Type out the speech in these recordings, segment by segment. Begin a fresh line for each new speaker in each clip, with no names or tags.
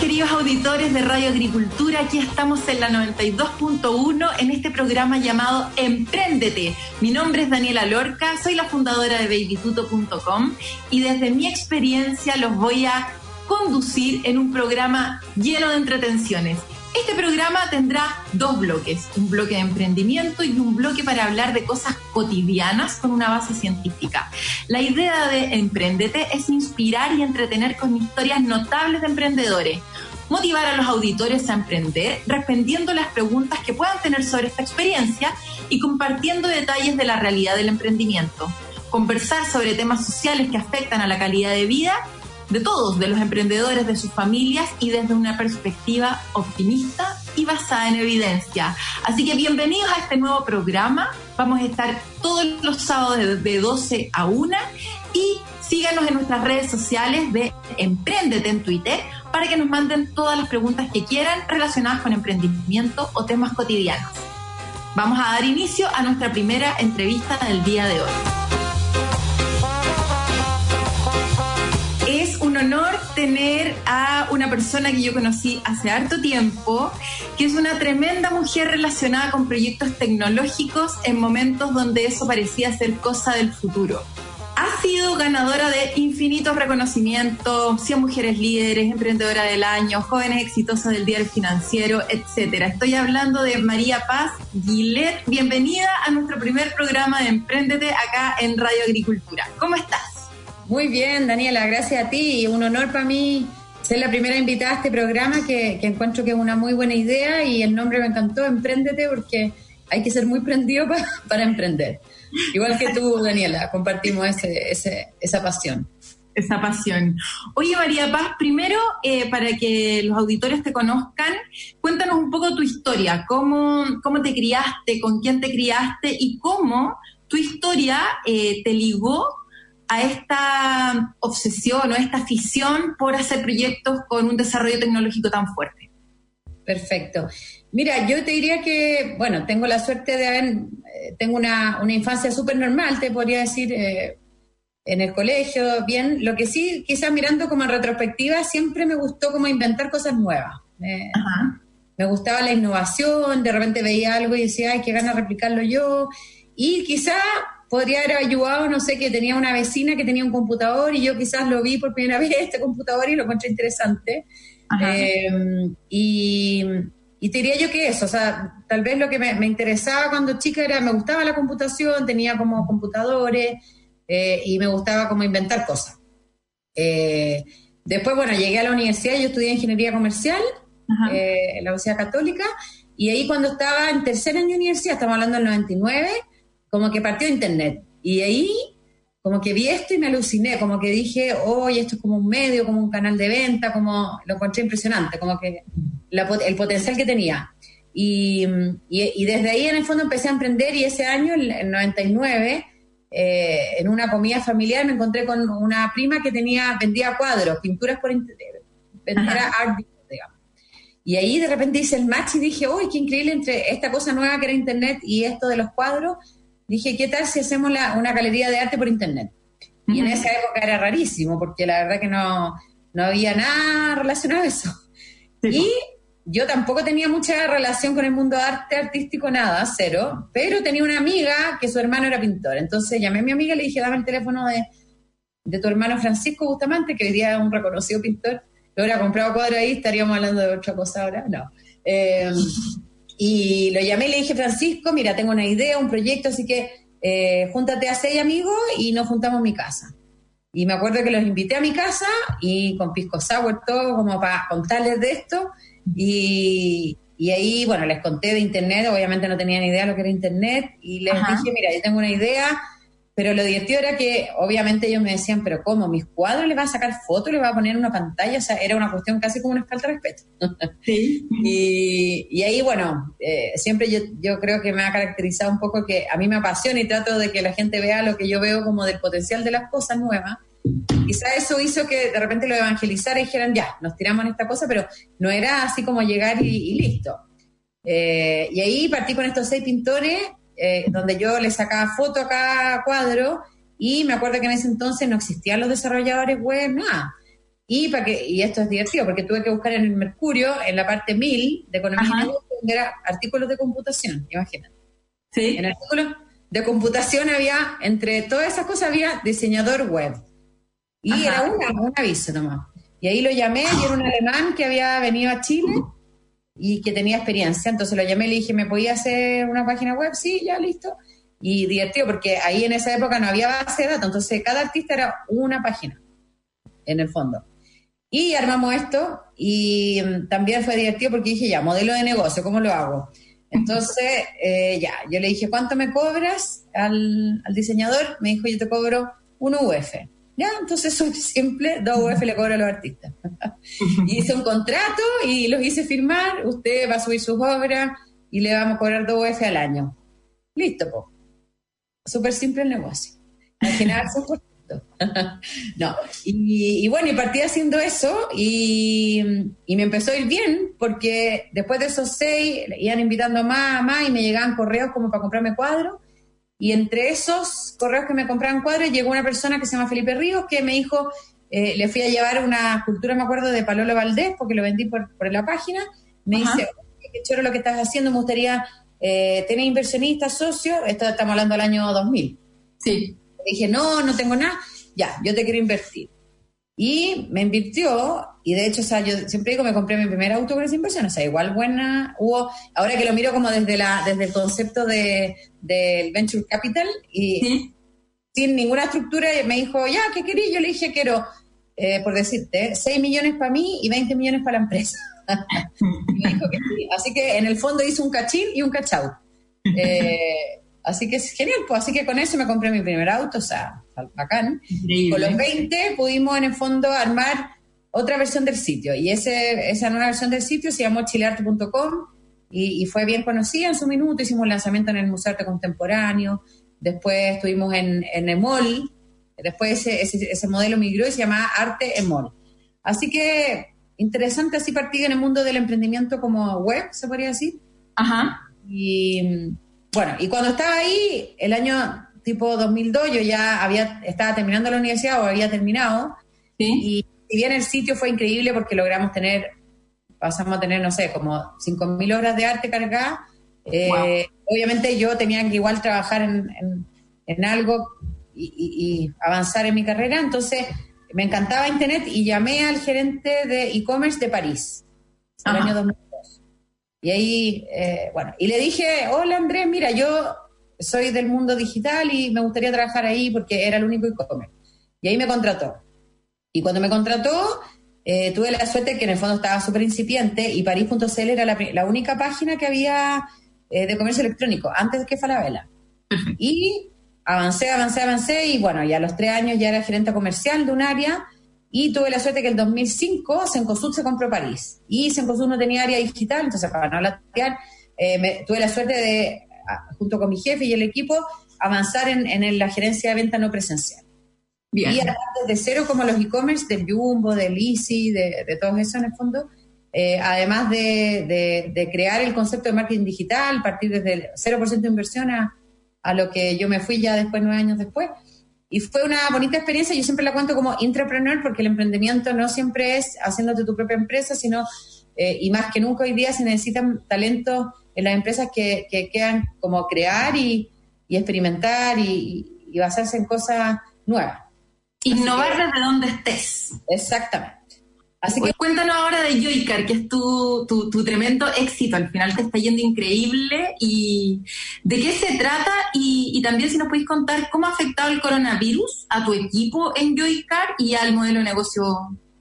Queridos auditores de Radio Agricultura. Aquí estamos en la 92.1 en este programa llamado Empréndete. Mi nombre es Daniela Lorca, soy la fundadora de babytuto.com y desde mi experiencia los voy a conducir en un programa lleno de entretenciones. Este programa tendrá dos bloques, un bloque de emprendimiento y un bloque para hablar de cosas cotidianas con una base científica. La idea de Emprendete es inspirar y entretener con historias notables de emprendedores, motivar a los auditores a emprender, respondiendo las preguntas que puedan tener sobre esta experiencia y compartiendo detalles de la realidad del emprendimiento, conversar sobre temas sociales que afectan a la calidad de vida de todos, de los emprendedores, de sus familias y desde una perspectiva optimista y basada en evidencia. Así que bienvenidos a este nuevo programa. Vamos a estar todos los sábados de 12 a 1 y síganos en nuestras redes sociales de Emprendete en Twitter para que nos manden todas las preguntas que quieran relacionadas con emprendimiento o temas cotidianos. Vamos a dar inicio a nuestra primera entrevista del día de hoy. Honor tener a una persona que yo conocí hace harto tiempo, que es una tremenda mujer relacionada con proyectos tecnológicos en momentos donde eso parecía ser cosa del futuro. Ha sido ganadora de infinitos reconocimientos, 100 mujeres líderes, emprendedora del año, jóvenes exitosas del diario financiero, etc. Estoy hablando de María Paz Guilet. Bienvenida a nuestro primer programa de Emprendete acá en Radio Agricultura. ¿Cómo estás?
Muy bien, Daniela, gracias a ti. Un honor para mí ser la primera invitada a este programa que, encuentro que es una muy buena idea y el nombre me encantó, Emprendete, porque hay que ser muy prendido para emprender. Igual que tú, Daniela, compartimos esa pasión.
Esa pasión. Oye, María Paz, primero, eh, para que los auditores te conozcan, cuéntanos un poco tu historia, cómo, cómo te criaste, con quién te criaste y cómo tu historia eh, te ligó a esta obsesión o esta afición por hacer proyectos con un desarrollo tecnológico tan fuerte?
Perfecto. Mira, yo te diría que, bueno, tengo la suerte de haber, eh, tengo una, infancia súper normal, te podría decir, eh, en el colegio, bien. Lo que sí, quizás mirando como en retrospectiva, siempre me gustó como inventar cosas nuevas. Me gustaba la innovación, de repente veía algo y decía, ay, qué gana replicarlo yo. Y quizá podría haber ayudado, no sé, que tenía una vecina que tenía un computador y yo quizás lo vi por primera vez este computador y lo encontré interesante. Eh, y, te diría yo que eso, o sea, tal vez lo que me, interesaba cuando chica era, me gustaba la computación, tenía como computadores eh, y me gustaba como inventar cosas. Eh, después, bueno, llegué a la universidad, yo estudié ingeniería comercial en la Universidad Católica y ahí cuando estaba en tercer año de universidad, estamos hablando del 99, como que partió Internet. Y ahí como que vi esto y me aluciné, como que dije, oye, esto es como un medio, como un canal de venta, como lo encontré impresionante, como que el potencial que tenía. Y, y, desde ahí en el fondo empecé a emprender y ese año, el 99, eh, en una comida familiar me encontré con una prima que tenía, vendía cuadros, pinturas por internet, vendía art, digamos. Y ahí de repente hice el match y dije, uy, qué increíble entre esta cosa nueva que era internet y esto de los cuadros dije, ¿qué tal si hacemos una galería de arte por internet? Y en esa época era rarísimo, porque la verdad que no, no había nada relacionado a eso. Y yo tampoco tenía mucha relación con el mundo de arte artístico, nada, cero, pero tenía una amiga que su hermano era pintor. Entonces llamé a mi amiga y le dije, dame el teléfono de, de tu hermano Francisco Bustamante, que hoy día es un reconocido pintor. Yo hubiera comprado cuadro ahí, estaríamos hablando de otra cosa ahora. No. Eh, y lo llamé y le dije, Francisco, mira, tengo una idea, un proyecto, así que eh, júntate a seis amigos y nos juntamos en mi casa. Y me acuerdo que los invité a mi casa y con pisco sour todo como para contarles de esto. Y, y ahí, bueno, les conté de internet, obviamente no tenían idea de lo que era internet. Y les dije, mira, yo tengo una idea, pero lo divertido era que obviamente ellos me decían, pero ¿cómo? ¿Mis cuadros le va a sacar fotos, le va a poner una pantalla? O sea, era una cuestión casi como una falta de respeto. Sí. y, ahí, bueno, eh, siempre yo, yo creo que me ha caracterizado un poco que a mí me apasiona y trato de que la gente vea lo que yo veo como del potencial de las cosas nuevas. Quizá eso hizo que de repente lo evangelizara y dijeran, ya, nos tiramos en esta cosa, pero no era así como llegar y, listo. Eh, y ahí partí con estos seis pintores eh, donde yo le sacaba foto a cada cuadro y me acuerdo que en ese entonces no existían los desarrolladores web, nada. Y, para que, y esto es divertido, porque tuve que buscar en el Mercurio, en la parte 1000 de Economía donde era artículos de computación, imagínate. Sí. En artículos de computación había, entre todas esas cosas había diseñador web. Y era un aviso nomás. Y ahí lo llamé y era un alemán que había venido a Chile y que tenía experiencia. Entonces lo llamé y le dije, ¿me podía hacer una página web? Sí, ya listo. Y divertido, porque ahí en esa época no había base de datos, entonces cada artista era una página, en el fondo. Y armamos esto y mm, también fue divertido porque dije, ya, modelo de negocio, ¿cómo lo hago? Entonces, eh, ya, yo le dije, ¿cuánto me cobras al, al diseñador? Me dijo, yo te cobro un UF. Ya, entonces soy simple, UF le cobro a los artistas. y hice un contrato y los hice firmar, usted va a subir sus obras y le vamos a cobrar UF al año. Listo, po. Súper simple el negocio. Al final, no, y, bueno, y partí haciendo eso y, y, me empezó a ir bien porque después de esos seis iban invitando más, más y me llegaban correos como para comprarme cuadros y entre esos correos que me compraban cuadros llegó una persona que se llama Felipe Ríos que me dijo, eh, le fui a llevar una escultura, me acuerdo, de Palolo Valdés, porque lo vendí por, por la página. Me dice, qué choro lo que estás haciendo, me gustaría eh, tener inversionistas, socios. Esto estamos hablando del año 2000. Sí. Le dije, no, no tengo nada. Ya, yo te quiero invertir. Y me invirtió, y de hecho, o sea, yo siempre digo, me compré mi primer auto con esa inversión, o sea, igual buena, hubo, ahora que lo miro como desde la desde el concepto de, del Venture Capital, y sin ninguna estructura, me dijo, ya, ¿qué quería? Yo le dije, quiero, eh, por decirte, 6 millones para mí y 20 millones para la empresa. me dijo que sí. Así que en el fondo hizo un cachín y un cachau. Eh, así que es genial, pues así que con eso me compré mi primer auto, o sea, bacán. Con los 20 pudimos en el fondo armar otra versión del sitio y ese, esa nueva versión del sitio se llamó chilearte.com y, y, fue bien conocida en su minuto, hicimos un lanzamiento en el Museo Arte Contemporáneo, después estuvimos en, en Emol, después ese, ese, modelo migró y se llamaba Arte Emol. Así que interesante así partir en el mundo del emprendimiento como web, se podría decir. Ajá. Y bueno, y cuando estaba ahí, el año tipo 2002 yo ya había, estaba terminando la universidad o había terminado. Y si bien el sitio fue increíble porque logramos tener, pasamos a tener, no sé, como 5.000 horas de arte cargadas, eh, obviamente yo tenía que igual trabajar en, algo y, avanzar en mi carrera, entonces me encantaba Internet y llamé al gerente de e-commerce de París, en el año 2002. Y ahí, eh, bueno, y le dije, hola Andrés, mira, yo soy del mundo digital y me gustaría trabajar ahí porque era el único e-commerce. Y ahí me contrató. Y cuando me contrató, eh, tuve la suerte que en el fondo estaba súper incipiente y París.cl era la, única página que había eh, de comercio electrónico, antes que Falabella. Y avancé, avancé, avancé y bueno, ya a los tres años ya era gerente comercial de un área y tuve la suerte que en 2005 Sencosud se compró París y Sencosud no tenía área digital, entonces para no latear, eh, tuve la suerte de junto con mi jefe y el equipo, avanzar en, la gerencia de venta no presencial. Bien. Y desde cero como los e-commerce del Jumbo, del Easy, de, de todo eso en el fondo, eh, además de, crear el concepto de marketing digital, partir desde el 0% de inversión a, lo que yo me fui ya después, nueve años después. Y fue una bonita experiencia, yo siempre la cuento como intrapreneur porque el emprendimiento no siempre es haciéndote tu propia empresa, sino, eh, y más que nunca hoy día se necesitan talentos en las empresas que, que quedan como crear y, experimentar y, basarse en cosas nuevas.
Innovar desde donde estés.
Exactamente.
Así que cuéntanos ahora de Joycar, que es tu, tu, tu, tremendo éxito. Al final te está yendo increíble. ¿Y de qué se trata? Y, y, también si nos podéis contar cómo ha afectado el coronavirus a tu equipo en Joycar y al modelo de negocio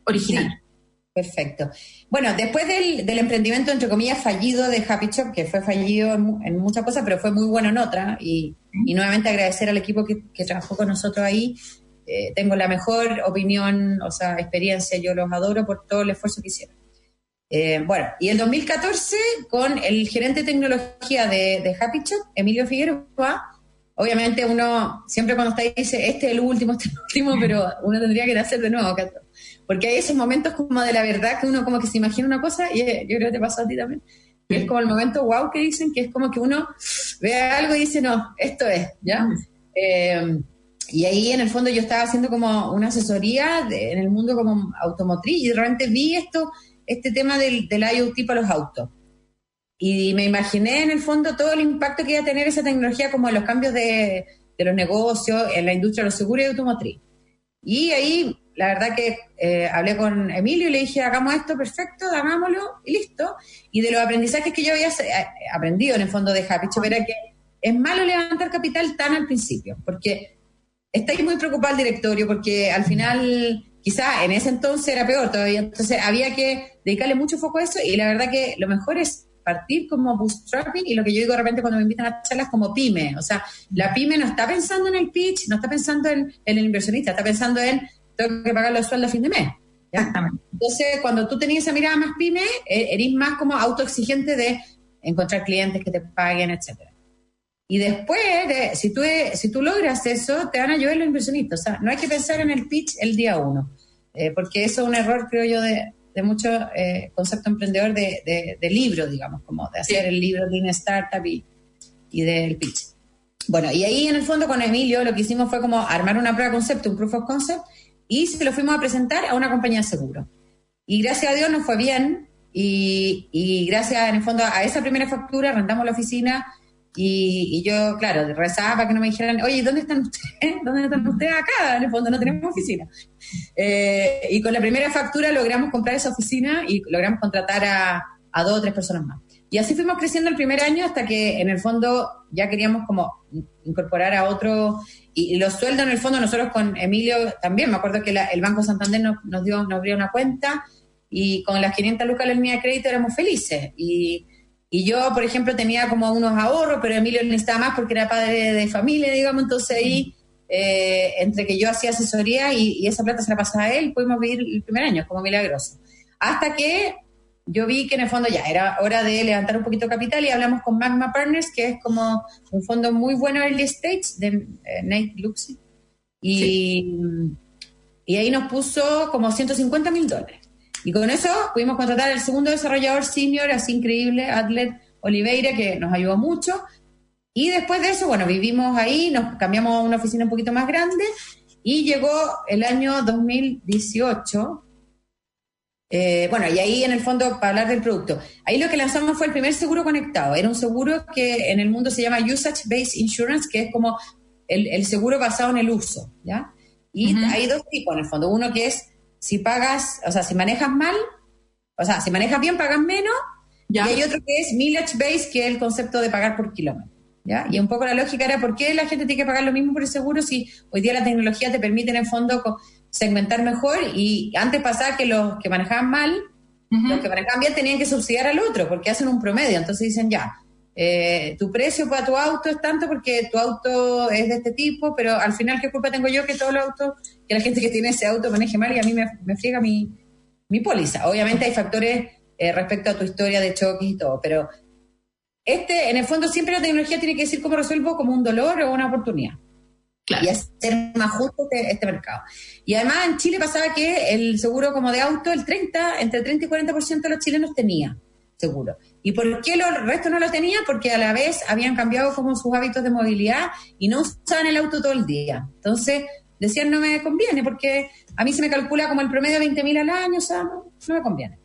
original.
Perfecto. Bueno, después del, emprendimiento, entre comillas, fallido de Happy Shop, que fue fallido en, muchas cosas, pero fue muy bueno en otra, y, nuevamente agradecer al equipo que, trabajó con nosotros ahí. Eh, tengo la mejor opinión, o sea, experiencia, yo los adoro por todo el esfuerzo que hicieron. Eh, bueno, y en 2014, con el gerente de tecnología de, de Happy Shop, Emilio Figueroa, obviamente uno siempre cuando está ahí dice, este es el último, este es el último, pero uno tendría que nacer de nuevo, porque hay esos momentos como de la verdad que uno como que se imagina una cosa, y eh, yo creo que te pasó a ti también, que es como el momento wow que dicen, que es como que uno ve algo y dice, no, esto es, ¿ya? Eh, y ahí en el fondo yo estaba haciendo como una asesoría en el mundo como automotriz y de repente vi esto, este tema del, del IoT para los autos. Y me imaginé en el fondo todo el impacto que iba a tener esa tecnología como en los cambios de, de los negocios, en la industria de los seguros y automotriz. Y ahí la verdad que eh, hablé con Emilio y le dije, hagamos esto perfecto, hagámoslo y listo. Y de los aprendizajes que yo había eh, aprendido en el fondo de Happy Shop era que es malo levantar capital tan al principio, porque estáis muy preocupado el directorio, porque al final quizá en ese entonces era peor todavía, entonces había que dedicarle mucho foco a eso y la verdad que lo mejor es partir como bootstrapping y lo que yo digo de repente cuando me invitan a charlas como pyme, o sea, la pyme no está pensando en el pitch, no está pensando en, en el inversionista, está pensando en tengo que pagar los sueldos a fin de mes. Entonces, cuando tú tenías esa mirada más pyme, eh, eres más como autoexigente de encontrar clientes que te paguen, etcétera. Y después, de, si, tú, si tú logras eso, te van a ayudar los inversionistas. O sea, no hay que pensar en el pitch el día uno, eh, porque eso es un error, creo yo, de, de mucho eh, concepto emprendedor de, de, libro, digamos, como de hacer el libro de una startup y, y del pitch. Bueno, y ahí en el fondo con Emilio lo que hicimos fue como armar una prueba de concepto, un proof of concept, y se lo fuimos a presentar a una compañía de seguro. Y gracias a Dios nos fue bien y, y gracias en el fondo a esa primera factura rentamos la oficina y, yo, claro, rezaba para que no me dijeran, oye, ¿dónde están ustedes? ¿Dónde están ustedes acá? En el fondo no tenemos oficina. Eh, y con la primera factura logramos comprar esa oficina y logramos contratar a, a dos o tres personas más. Y así fuimos creciendo el primer año hasta que en el fondo ya queríamos como incorporar a otro y, los sueldos en el fondo nosotros con Emilio también, me acuerdo que el Banco Santander nos, dio, nos abrió una cuenta y con las 500 lucas de línea de crédito éramos felices. Y, y yo, por ejemplo, tenía como unos ahorros, pero Emilio necesitaba más porque era padre de familia, digamos, entonces ahí, eh, entre que yo hacía asesoría y, y, esa plata se la pasaba a él, pudimos vivir el primer año, como milagroso. Hasta que yo vi que en el fondo ya era hora de levantar un poquito de capital y hablamos con Magma Partners, que es como un fondo muy bueno early stage de eh, Nate Luxi. Y, y ahí nos puso como 150 mil dólares. Y con eso pudimos contratar al segundo desarrollador senior, así increíble, Adlet Oliveira, que nos ayudó mucho. Y después de eso, bueno, vivimos ahí, nos cambiamos a una oficina un poquito más grande y llegó el año 2018 eh, bueno, y ahí en el fondo, para hablar del producto, ahí lo que lanzamos fue el primer seguro conectado. Era un seguro que en el mundo se llama Usage Based Insurance, que es como el, seguro basado en el uso, ¿ya? Y hay dos tipos en el fondo. Uno que es si pagas, o sea, si manejas mal, o sea, si manejas bien, pagas menos. Y hay otro que es Mileage Based, que es el concepto de pagar por kilómetro. ¿Ya? Y un poco la lógica era por qué la gente tiene que pagar lo mismo por el seguro si hoy día la tecnología te permite en el fondo segmentar mejor y antes pasaba que los que manejaban mal, los que manejaban bien tenían que subsidiar al otro porque hacen un promedio, entonces dicen ya, eh, tu precio para tu auto es tanto porque tu auto es de este tipo, pero al final qué culpa tengo yo que todo el auto, que la gente que tiene ese auto maneje mal y a mí me, me friega mi, mi póliza. Obviamente hay factores eh, respecto a tu historia de choques y todo, pero este, en el fondo siempre la tecnología tiene que decir cómo resuelvo como un dolor o una oportunidad. Y hacer más justo este, este, mercado. Y además en Chile pasaba que el seguro como de auto, el 30, entre 30 y 40% de los chilenos tenía seguro. ¿Y por qué el resto no lo tenía? Porque a la vez habían cambiado como sus hábitos de movilidad y no usaban el auto todo el día. Entonces decían no me conviene porque a mí se me calcula como el promedio de 20.000 al año, o sea, no, me conviene.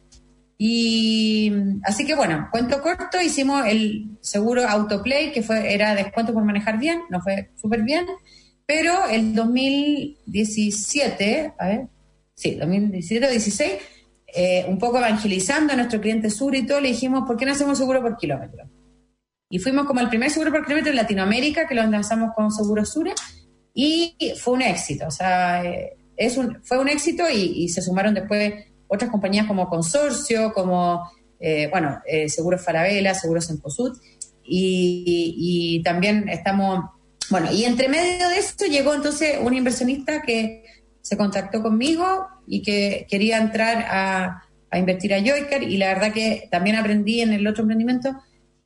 Y así que bueno, cuento corto, hicimos el seguro Autoplay, que fue, era descuento por manejar bien, nos fue súper bien. Pero el 2017, a ver, sí, 2017 o 16, eh, un poco evangelizando a nuestro cliente sur y todo, le dijimos, ¿por qué no hacemos seguro por kilómetro? Y fuimos como el primer seguro por kilómetro en Latinoamérica, que lo lanzamos con Seguro Sura, y fue un éxito. O sea, eh, fue un éxito y, se sumaron después otras compañías como Consorcio, como, eh, bueno, eh, Seguros Farabela, Seguros Encosud, y, y también estamos, bueno, y entre medio de esto llegó entonces un inversionista que se contactó conmigo y que quería entrar a, a invertir a Joycar y la verdad que también aprendí en el otro emprendimiento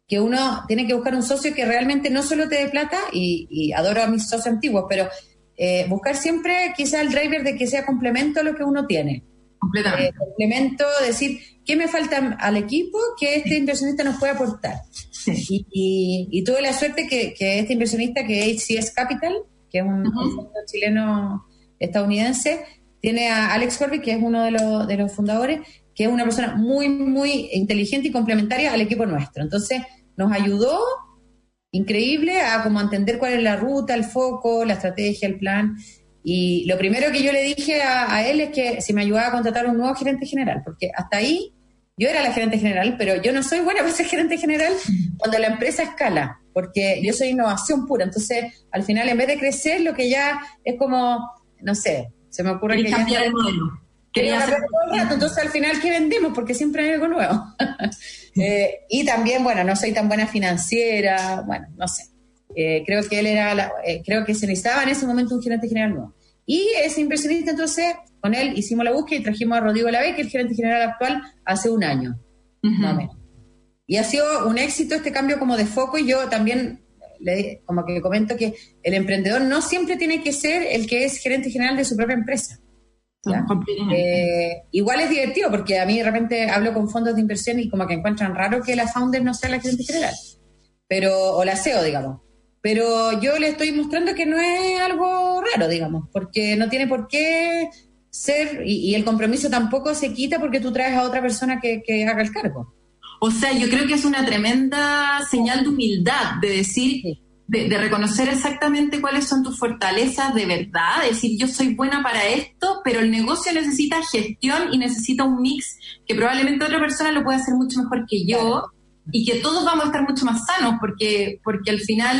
que uno tiene que buscar un socio que realmente no solo te dé plata, y, adoro a mis socios antiguos, pero eh, buscar siempre quizá el driver de que sea complemento a lo que uno tiene.
Completamente.
Eh, complemento, decir, ¿qué me falta al equipo que este inversionista nos puede aportar? Y, tuve la suerte que, este inversionista, que es HCS Capital, que es un, fondo chileno estadounidense, tiene a Alex Corby, que es uno de los, de los fundadores, que es una persona muy, muy inteligente y complementaria al equipo nuestro. Entonces, nos ayudó increíble a como entender cuál es la ruta, el foco, la estrategia, el plan. Y lo primero que yo le dije a, él es que si me ayudaba a contratar un nuevo gerente general, porque hasta ahí yo era la gerente general, pero yo no soy buena para ser gerente general cuando la empresa escala, porque yo soy innovación pura. Entonces, al final, en vez de crecer, lo que ya es como, no sé, se me ocurre que...
Cambiar el modelo
entonces al final, ¿qué vendemos? Porque siempre hay algo nuevo. Eh, y también, bueno, no soy tan buena financiera, bueno, no sé. Eh, creo que él era, eh, creo que se necesitaba en ese momento un gerente general nuevo. Y ese inversionista, entonces, con él hicimos la búsqueda y trajimos a Rodrigo Lave, que es el gerente general actual, hace un año, Y ha sido un éxito este cambio como de foco y yo también le, como que comento que el emprendedor no siempre tiene que ser el que es gerente general de su propia empresa. Eh, igual es divertido porque a mí de repente hablo con fondos de inversión y como que encuentran raro que la founder no sea la gerente general, pero, o la CEO, digamos. Pero yo le estoy mostrando que no es algo raro, digamos, porque no tiene por qué ser, y, el compromiso tampoco se quita porque tú traes a otra persona que, haga el cargo.
O sea, yo creo que es una tremenda señal de humildad, de decir, de, reconocer exactamente cuáles son tus fortalezas de verdad, decir yo soy buena para esto, pero el negocio necesita gestión y necesita un mix que probablemente otra persona lo puede hacer mucho mejor que yo y que todos vamos a estar mucho más sanos porque, porque al final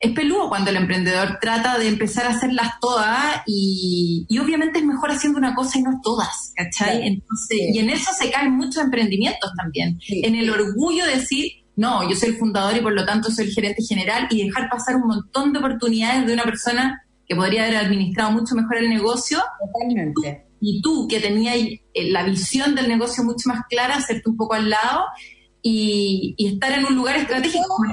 es peludo cuando el emprendedor trata de empezar a hacerlas todas y, obviamente es mejor haciendo una cosa y no todas, ¿cachai? Entonces, y en eso se caen muchos emprendimientos también, en el orgullo de decir, no, yo soy el fundador y por lo tanto soy el gerente general y dejar pasar un montón de oportunidades de una persona que podría haber administrado mucho mejor el negocio.
Totalmente.
Y tú, que tenías eh, la visión del negocio mucho más clara, hacerte un poco al lado y, estar en un lugar estratégico como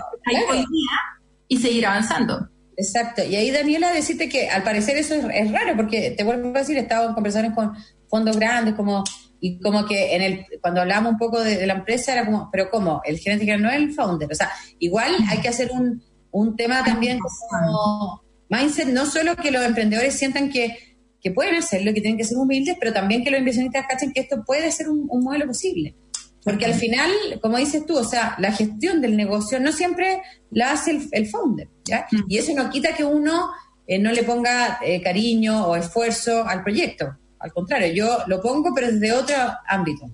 hoy día y seguir avanzando.
Exacto. Y ahí, Daniela, decirte que al parecer eso es, raro, porque te vuelvo a decir, he estado en conversaciones con fondos grandes como y como que en el, cuando hablamos un poco de, la empresa era como, pero ¿cómo? El gerente general no es el founder. O sea, igual hay que hacer un, un tema también como mindset, no solo que los emprendedores sientan que, que pueden hacerlo, que tienen que ser humildes, pero también que los inversionistas cachen que esto puede ser un, modelo posible. Porque al final, como dices tú, o sea, la gestión del negocio no siempre la hace el, founder, ¿ya? Mm. Y eso no quita que uno eh, no le ponga eh, cariño o esfuerzo al proyecto. Al contrario, yo lo pongo, pero desde otro ámbito.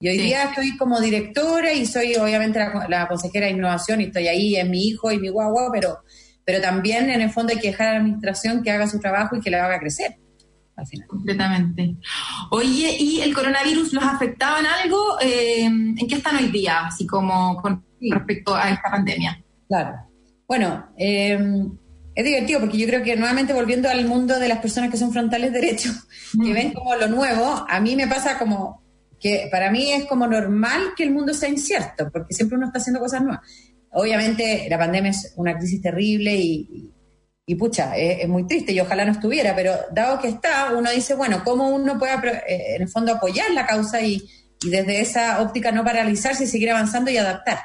Y hoy día estoy como directora y soy obviamente la, consejera de innovación y estoy ahí, es mi hijo y mi guagua, pero, pero también en el fondo hay que dejar a la administración que haga su trabajo y que le haga crecer. Al final.
Completamente. Oye, ¿y el coronavirus los afectaba en algo? Eh, ¿En qué están hoy día, así como con respecto a esta pandemia?
Claro. Bueno, eh, es divertido porque yo creo que nuevamente volviendo al mundo de las personas que son frontales derechos, que ven como lo nuevo, a mí me pasa como que para mí es como normal que el mundo sea incierto, porque siempre uno está haciendo cosas nuevas. Obviamente la pandemia es una crisis terrible y, y, pucha, es, muy triste y ojalá no estuviera, pero dado que está, uno dice, bueno, ¿cómo uno puede eh, en el fondo apoyar la causa y, y desde esa óptica no paralizarse y seguir avanzando y adaptar?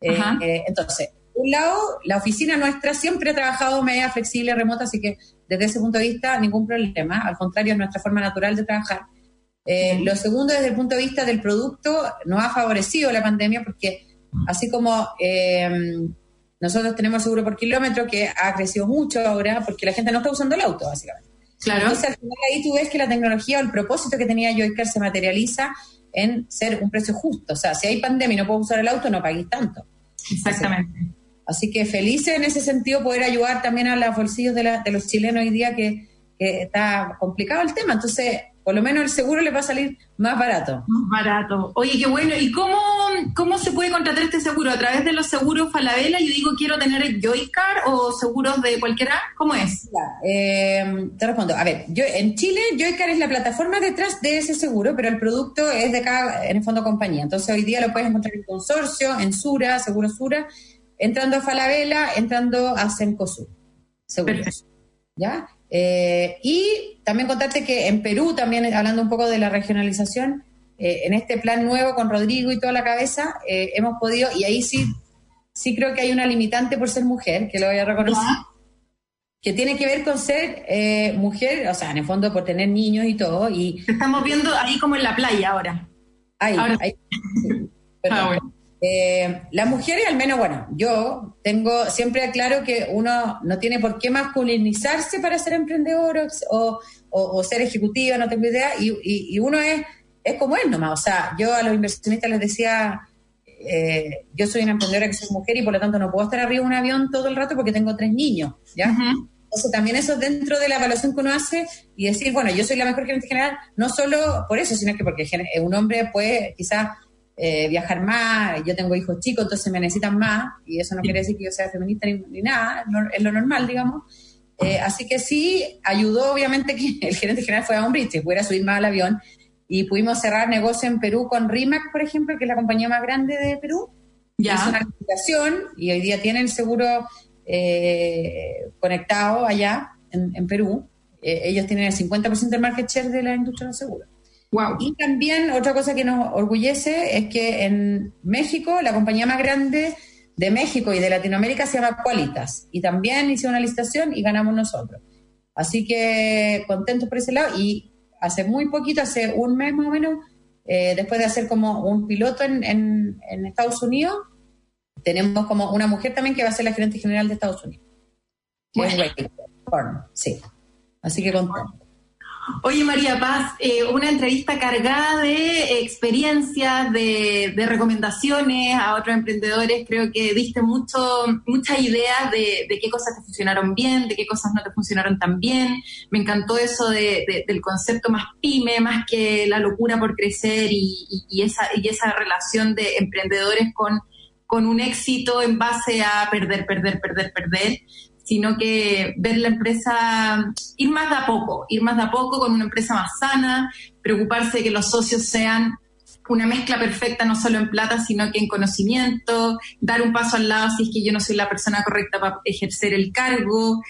Eh, eh, entonces, un lado, la oficina nuestra siempre ha trabajado media flexible, remota, así que desde ese punto de vista ningún problema. Al contrario, es nuestra forma natural de trabajar. Eh, lo segundo, desde el punto de vista del producto, nos ha favorecido la pandemia porque así como eh, nosotros tenemos seguro por kilómetro que ha crecido mucho ahora porque la gente no está usando el auto, básicamente.
Claro.
Entonces, al final ahí tú ves que la tecnología o el propósito que tenía Joycar se materializa en ser un precio justo. O sea, si hay pandemia y no puedo usar el auto, no paguéis tanto.
Exactamente.
Así que felices en ese sentido poder ayudar también a los bolsillos de, los chilenos hoy día que, está complicado el tema. Entonces, por lo menos el seguro les va a salir más barato.
Más barato. Oye, qué bueno. ¿Y cómo, cómo se puede contratar este seguro? ¿A través de los seguros Falabella? Yo digo, quiero tener el Joycar o seguros de cualquiera. ¿Cómo es?
Eh, te respondo. A ver, yo en Chile, Joycar es la plataforma detrás de ese seguro, pero el producto es de cada, en el fondo, compañía. Entonces, hoy día lo puedes encontrar en Consorcio, en Sura, Seguro Sura, entrando a Falabella, entrando a Sencosur. Seguros. ¿Ya? Eh, y también contarte que en Perú, también hablando un poco de la regionalización, eh, en este plan nuevo con Rodrigo y toda la cabeza, eh, hemos podido, y ahí sí, sí creo que hay una limitante por ser mujer, que lo voy a reconocer, que tiene que ver con ser mujer, o sea, en el fondo por tener niños y todo. Y,
Estamos viendo ahí como en la playa ahora.
Ahí, ahí. ah, bueno. Eh, las mujeres, al menos, bueno, yo tengo siempre claro que uno no tiene por qué masculinizarse para ser emprendedor o, ser ejecutiva, no tengo idea, y, uno es, es como él nomás. O sea, yo a los inversionistas les decía, eh, yo soy una emprendedora que soy mujer y por lo tanto no puedo estar arriba de un avión todo el rato porque tengo tres niños, ¿ya? Entonces también eso dentro de la evaluación que uno hace y decir, bueno, yo soy la mejor gerente general, no solo por eso, sino que porque un hombre puede quizás eh, viajar más, yo tengo hijos chicos, entonces me necesitan más, y eso no quiere decir que yo sea feminista ni, nada, es lo normal, digamos. Eh, así que sí, ayudó obviamente que el gerente general fuera hombre y se pudiera subir más al avión, y pudimos cerrar negocio en Perú con RIMAC, por ejemplo, que es la compañía más grande de Perú. Ya. Es una aplicación y hoy día tienen seguro eh, conectado allá en, Perú. ellos tienen el 50% del market share de la industria del Y también otra cosa que nos orgullece es que en México, la compañía más grande de México y de Latinoamérica se llama Qualitas. Y también hice una licitación y ganamos nosotros. Así que contentos por ese lado. Y hace muy poquito, hace un mes más o menos, eh, después de hacer como un piloto en, en, Estados Unidos, tenemos como una mujer también que va a ser la gerente general de Estados Unidos. sí. Así que contento.
Oye, María Paz, eh, una entrevista cargada de experiencias, de, recomendaciones a otros emprendedores. Creo que diste mucho, muchas ideas de, qué cosas te funcionaron bien, de qué cosas no te funcionaron tan bien. Me encantó eso del concepto más pyme, más que la locura por crecer y, esa, y esa relación de emprendedores con un éxito en base a perder, perder, perder, perder sino que ver la empresa, ir más de a poco, ir más de a poco con una empresa más sana, preocuparse de que los socios sean una mezcla perfecta, no solo en plata, sino que en conocimiento, dar un paso al lado si es que yo no soy la persona correcta para ejercer el cargo.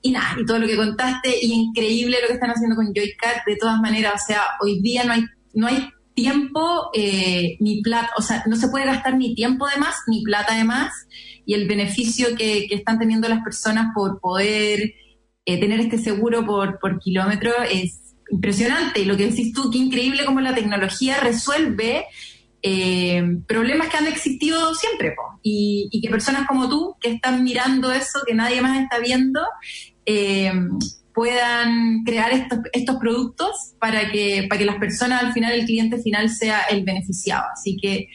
Y nada, y todo lo que contaste, y increíble lo que están haciendo con Joycat, de todas maneras, o sea, hoy día no hay, no hay tiempo eh, ni plata, o sea, no se puede gastar ni tiempo de más, ni plata de más, y el beneficio que, están teniendo las personas por poder eh, tener este seguro por, kilómetro es impresionante. Y lo que decís tú, qué increíble cómo la tecnología resuelve eh, problemas que han existido siempre. Y, que personas como tú, que están mirando eso, que nadie más está viendo, eh, puedan crear estos, estos productos para que, para que las personas, al final, el cliente final sea el beneficiado. Así que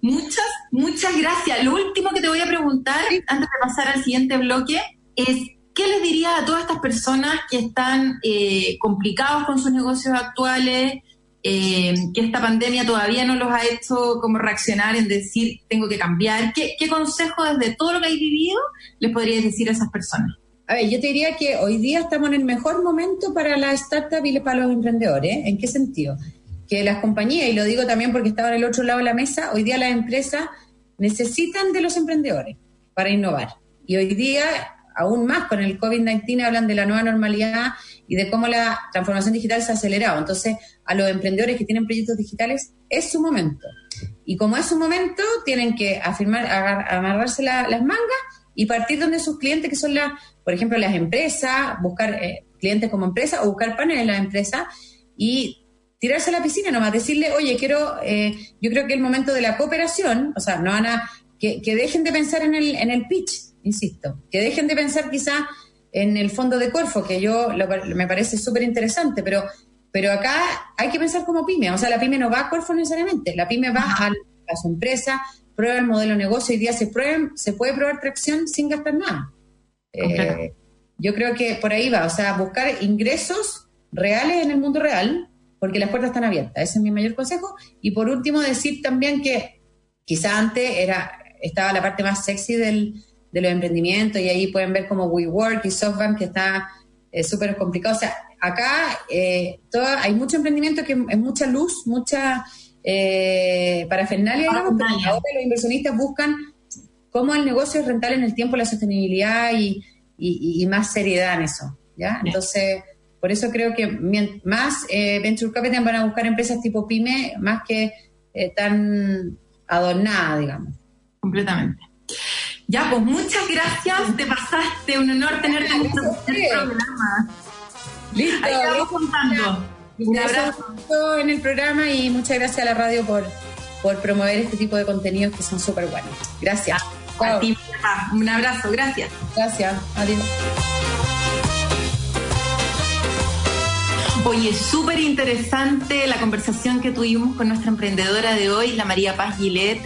Muchas, muchas gracias. Lo último que te voy a preguntar, antes de pasar al siguiente bloque, es ¿qué les diría a todas estas personas que están eh, complicados con sus negocios actuales, eh, que esta pandemia todavía no los ha hecho como reaccionar en decir tengo que cambiar? ¿Qué, qué consejo desde todo lo que hay vivido les podrías decir a esas personas?
A ver, yo te diría que hoy día estamos en el mejor momento para la startup y para los emprendedores. ¿En qué sentido? Que las compañías, y lo digo también porque estaba en el otro lado de la mesa, hoy día las empresas necesitan de los emprendedores para innovar. Y hoy día, aún más con el COVID-19, hablan de la nueva normalidad y de cómo la transformación digital se ha acelerado. Entonces, a los emprendedores que tienen proyectos digitales, es su momento. Y como es su momento, tienen que afirmar, amarrarse las mangas y partir donde sus clientes, que son las, por ejemplo, las empresas, buscar eh, clientes como empresa o buscar paneles en las empresas y tirarse a la piscina nomás, decirle, oye, quiero, eh, yo creo que el momento de la cooperación, o sea, no van a, que, dejen de pensar en el, en el pitch, insisto, que dejen de pensar quizá en el fondo de Corfo, que yo me parece súper interesante, pero, pero acá hay que pensar como pyme, o sea, la pyme no va a Corfo necesariamente, la pyme va a, su empresa, prueba el modelo de negocio y día se, se puede probar tracción sin gastar nada. Eh, yo creo que por ahí va, o sea, buscar ingresos reales en el mundo real, porque las puertas están abiertas. Ese es mi mayor consejo. Y por último, decir también que quizá antes era, estaba la parte más sexy del, de los emprendimientos y ahí pueden ver como WeWork y SoftBank que está eh, súper complicado. O sea, acá eh, hay mucho emprendimiento que es mucha luz, mucha eh, parafernalia, digamos, pero ahora los inversionistas buscan cómo el negocio es rentable en el tiempo, la sostenibilidad y, más seriedad en eso. ¿ya? Entonces, por eso creo que más eh, Venture Capital van a buscar empresas tipo pyme más que eh, tan adornadas, digamos.
Completamente. Ya, pues muchas gracias, te pasaste, un honor tenerte en este programa.
Listo, Ahí estamos contando. Un abrazo en el programa y muchas gracias a la radio por, por promover este tipo de contenidos que son súper buenos. Gracias.
A ti, un abrazo, gracias.
Gracias, adiós.
Oye, súper interesante la conversación que tuvimos con nuestra emprendedora de hoy, la María Paz Gilet.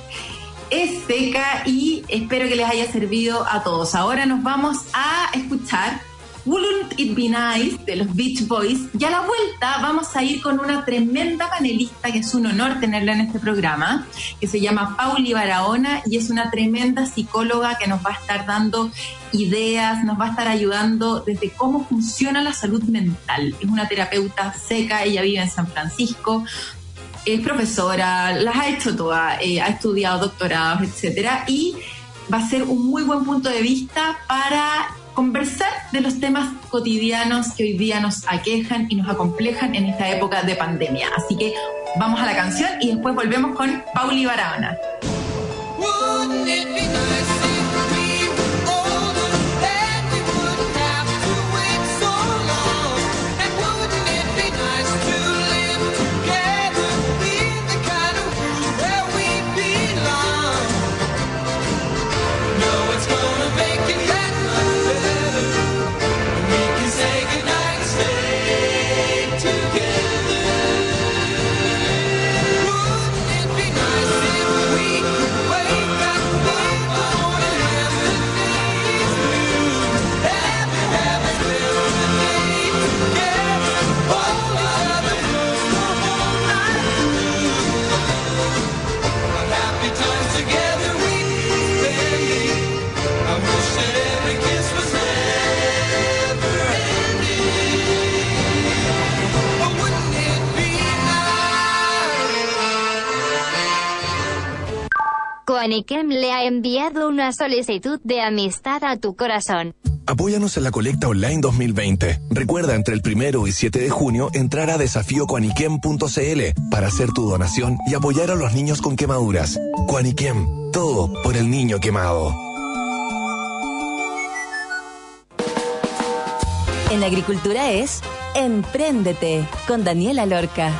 Es seca y espero que les haya servido a todos. Ahora nos vamos a escuchar Wouldn't It Be Nice de los Beach Boys. Y a la vuelta vamos a ir con una tremenda panelista que es un honor tenerla en este programa, que se llama Pauli Barahona y es una tremenda psicóloga que nos va a estar dando ideas, nos va a estar ayudando desde cómo funciona la salud mental. Es una terapeuta seca, ella vive en San Francisco, es profesora, las ha hecho todas, eh, ha estudiado doctorados, etcétera, y va a ser un muy buen punto de vista para conversar de los temas cotidianos que hoy día nos aquejan y nos acomplejan en esta época de pandemia. Así que vamos a la canción y después volvemos con Pauli Barahona.
Anikem le ha enviado una solicitud de amistad a tu corazón.
Apóyanos en la colecta online 2020. Recuerda entre el primero y 7 de junio entrar a desafíocoaniquem.cl para hacer tu donación y apoyar a los niños con quemaduras. Coaniquem, todo por el niño quemado.
En la agricultura es Empréndete con Daniela Lorca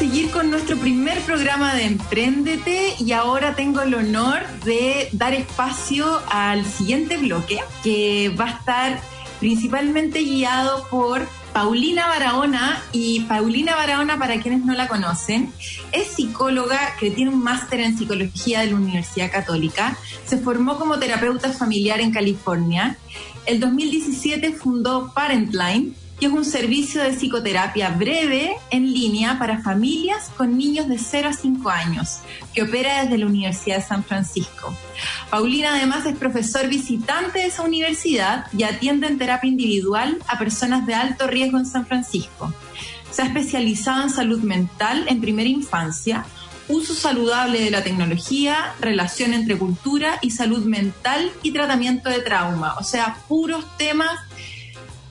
seguir con nuestro primer programa de Emprendete y ahora tengo el honor de dar espacio al siguiente bloque que va a estar principalmente guiado por Paulina Barahona. Y Paulina Barahona, para quienes no la conocen, es psicóloga que tiene un máster en psicología de la Universidad Católica, se formó como terapeuta familiar en California, el 2017 fundó Parentline, que es un servicio de psicoterapia breve en línea para familias con niños de 0 a 5 años, que opera desde la Universidad de San Francisco. Paulina además es profesor visitante de esa universidad y atiende en terapia individual a personas de alto riesgo en San Francisco. Se ha especializado en salud mental en primera infancia, uso saludable de la tecnología, relación entre cultura y salud mental y tratamiento de trauma. O sea, puros temas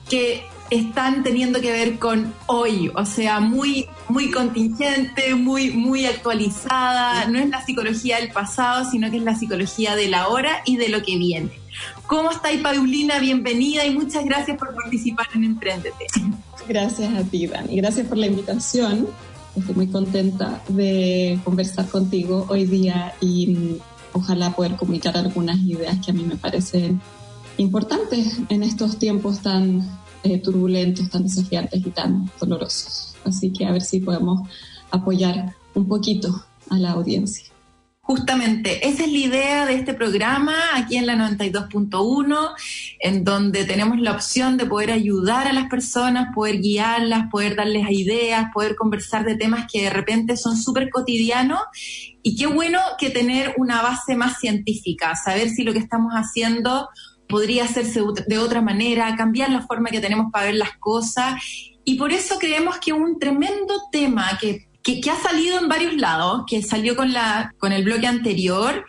que están teniendo que ver con hoy, o sea, muy, muy contingente, muy, muy actualizada. No es la psicología del pasado, sino que es la psicología de la hora y de lo que viene. ¿Cómo estáis, Paulina? Bienvenida y muchas gracias por participar en Emprendete.
Gracias a ti, Dan, y gracias por la invitación. Estoy muy contenta de conversar contigo hoy día y mm, ojalá poder comunicar algunas ideas que a mí me parecen importantes en estos tiempos tan eh, turbulentos, tan desafiantes y tan dolorosos. Así que a ver si podemos apoyar un poquito a la audiencia.
Justamente, esa es la idea de este programa aquí en la 92.1, en donde tenemos la opción de poder ayudar a las personas, poder guiarlas, poder darles ideas, poder conversar de temas que de repente son súper cotidianos. Y qué bueno que tener una base más científica, saber si lo que estamos haciendo podría hacerse de otra manera, cambiar la forma que tenemos para ver las cosas. Y por eso creemos que un tremendo tema que que, ha salido en varios lados, que salió con, la, con el bloque anterior,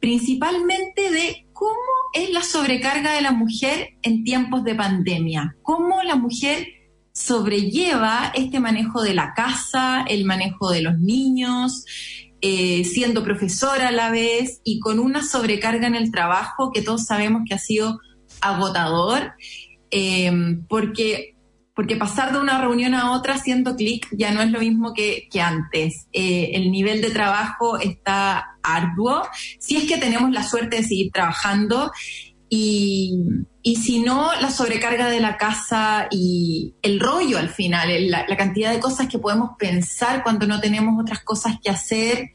principalmente de cómo es la sobrecarga de la mujer en tiempos de pandemia, cómo la mujer sobrelleva este manejo de la casa, el manejo de los niños, eh, siendo profesora a la vez y con una sobrecarga en el trabajo que todos sabemos que ha sido agotador, eh, porque porque pasar de una reunión a otra haciendo clic ya no es lo mismo que, antes. Eh, el nivel de trabajo está arduo, si es que tenemos la suerte de seguir trabajando y, si no, la sobrecarga de la casa y el rollo al final, la, cantidad de cosas que podemos pensar cuando no tenemos otras cosas que hacer,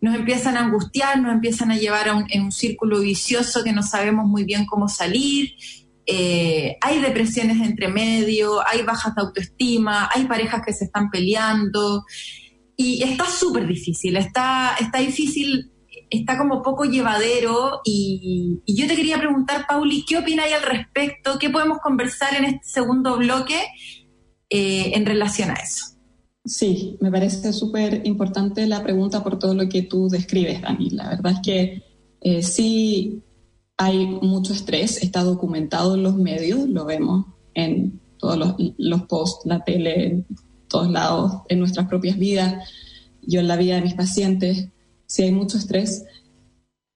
nos empiezan a angustiar, nos empiezan a llevar a un, en un círculo vicioso que no sabemos muy bien cómo salir. Eh, hay depresiones entre medio, hay bajas de autoestima, hay parejas que se están peleando. Y está súper difícil, está, está difícil, está como poco llevadero y, yo te quería preguntar, Pauli, ¿qué opinas al respecto? ¿Qué podemos conversar en este segundo bloque eh, en relación a eso?
Sí, me parece súper importante la pregunta por todo lo que tú describes, Dani. La verdad es que eh, sí hay mucho estrés, está documentado en los medios, lo vemos en todos los, posts, la tele, en todos lados, en nuestras propias vidas, yo en la vida de mis pacientes, sí hay mucho estrés.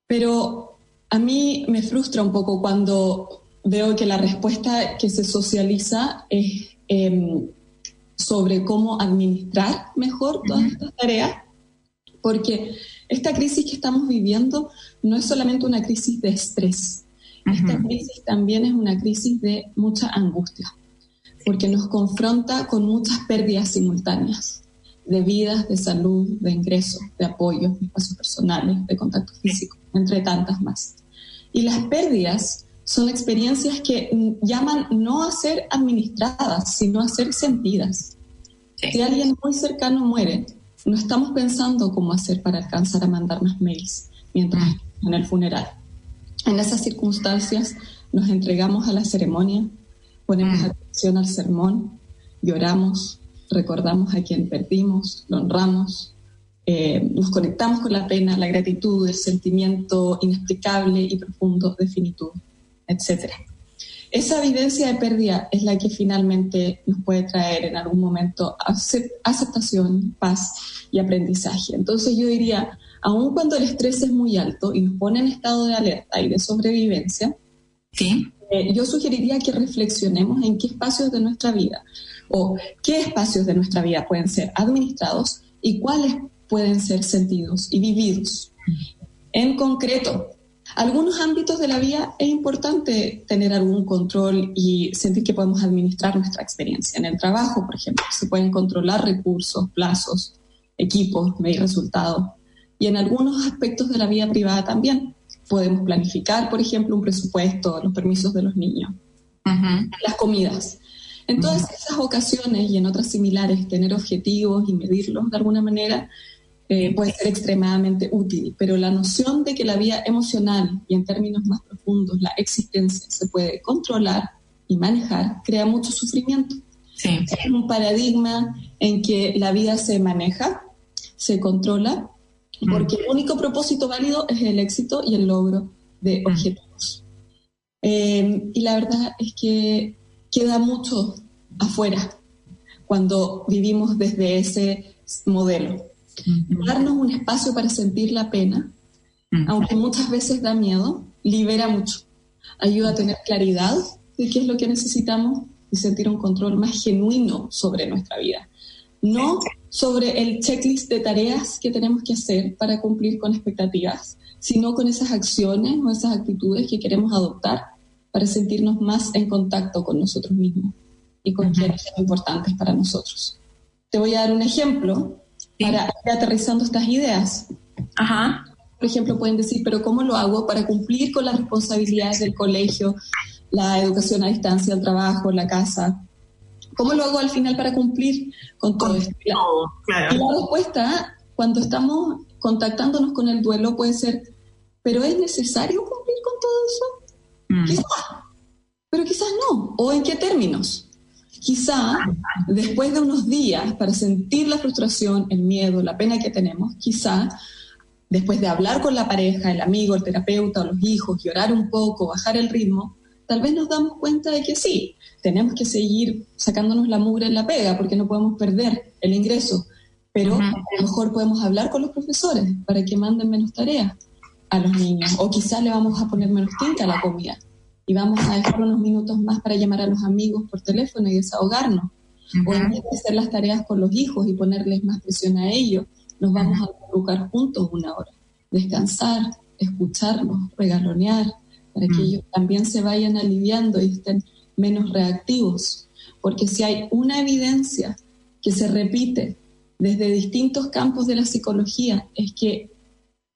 Pero a mí me frustra un poco cuando veo que la respuesta que se socializa es em, sobre cómo administrar mejor todas estas tareas, porque esta crisis que estamos viviendo no es solamente una crisis de estrés. Esta crisis también es una crisis de mucha angustia, porque nos confronta con muchas pérdidas simultáneas de vidas, de salud, de ingresos, de apoyo, de espacios personales, de contacto físico, entre tantas más. Y las pérdidas son experiencias que llaman no a ser administradas, sino a ser sentidas. Si alguien muy cercano muere, no estamos pensando cómo hacer para alcanzar a mandar más mails mientras en el funeral. En esas circunstancias nos entregamos a la ceremonia, ponemos atención al sermón, lloramos, recordamos a quien perdimos, lo honramos, eh, nos conectamos con la pena, la gratitud, el sentimiento inexplicable y profundo de finitud, etc. Esa vivencia de pérdida es la que finalmente nos puede traer en algún momento aceptación, paz y aprendizaje. Entonces yo diría, aun cuando el estrés es muy alto y nos pone en estado de alerta y de sobrevivencia, eh, yo sugeriría que reflexionemos en qué espacios de nuestra vida o qué espacios de nuestra vida pueden ser administrados y cuáles pueden ser sentidos y vividos. En concreto, algunos ámbitos de la vida es importante tener algún control y sentir que podemos administrar nuestra experiencia. En el trabajo, por ejemplo, se pueden controlar recursos, plazos, equipos, medir resultados. Y en algunos aspectos de la vida privada también. Podemos planificar, por ejemplo, un presupuesto, los permisos de los niños, las comidas. En todas esas ocasiones y en otras similares, tener objetivos y medirlos de alguna manera eh, puede ser extremadamente útil, pero la noción de que la vida emocional y en términos más profundos la existencia se puede controlar y manejar crea mucho sufrimiento. Es un paradigma en que la vida se maneja, se controla, porque el único propósito válido es el éxito y el logro de objetivos. Eh, y la verdad es que queda mucho afuera cuando vivimos desde ese modelo. Darnos un espacio para sentir la pena, aunque muchas veces da miedo, libera mucho. Ayuda a tener claridad de qué es lo que necesitamos y sentir un control más genuino sobre nuestra vida. No sobre el checklist de tareas que tenemos que hacer para cumplir con expectativas, sino con esas acciones o esas actitudes que queremos adoptar para sentirnos más en contacto con nosotros mismos y con quienes son importantes para nosotros. Te voy a dar un ejemplo para ir aterrizando estas ideas.
Ajá.
por ejemplo, pueden decir, pero ¿cómo lo hago para cumplir con las responsabilidades del colegio, la educación a distancia, el trabajo, la casa? ¿Cómo lo hago al final para cumplir con todo esto? Y la respuesta, cuando estamos contactándonos con el duelo, puede ser, ¿pero es necesario cumplir con todo eso? Mm. Quizás, pero quizás no. ¿O en qué términos? Quizá después de unos días, para sentir la frustración, el miedo, la pena que tenemos, quizá después de hablar con la pareja, el amigo, el terapeuta o los hijos, llorar un poco, bajar el ritmo, tal vez nos damos cuenta de que sí, tenemos que seguir sacándonos la mugre en la pega porque no podemos perder el ingreso, pero a lo mejor podemos hablar con los profesores para que manden menos tareas a los niños o quizás le vamos a poner menos tinta a la comida y vamos a dejar unos minutos más para llamar a los amigos por teléfono y desahogarnos. O en vez de hacer las tareas con los hijos y ponerles más presión a ellos, nos vamos a buscar juntos una hora. Descansar, escucharlos, regalonear, para que ellos también se vayan aliviando y estén menos reactivos. Porque si hay una evidencia que se repite desde distintos campos de la psicología, es que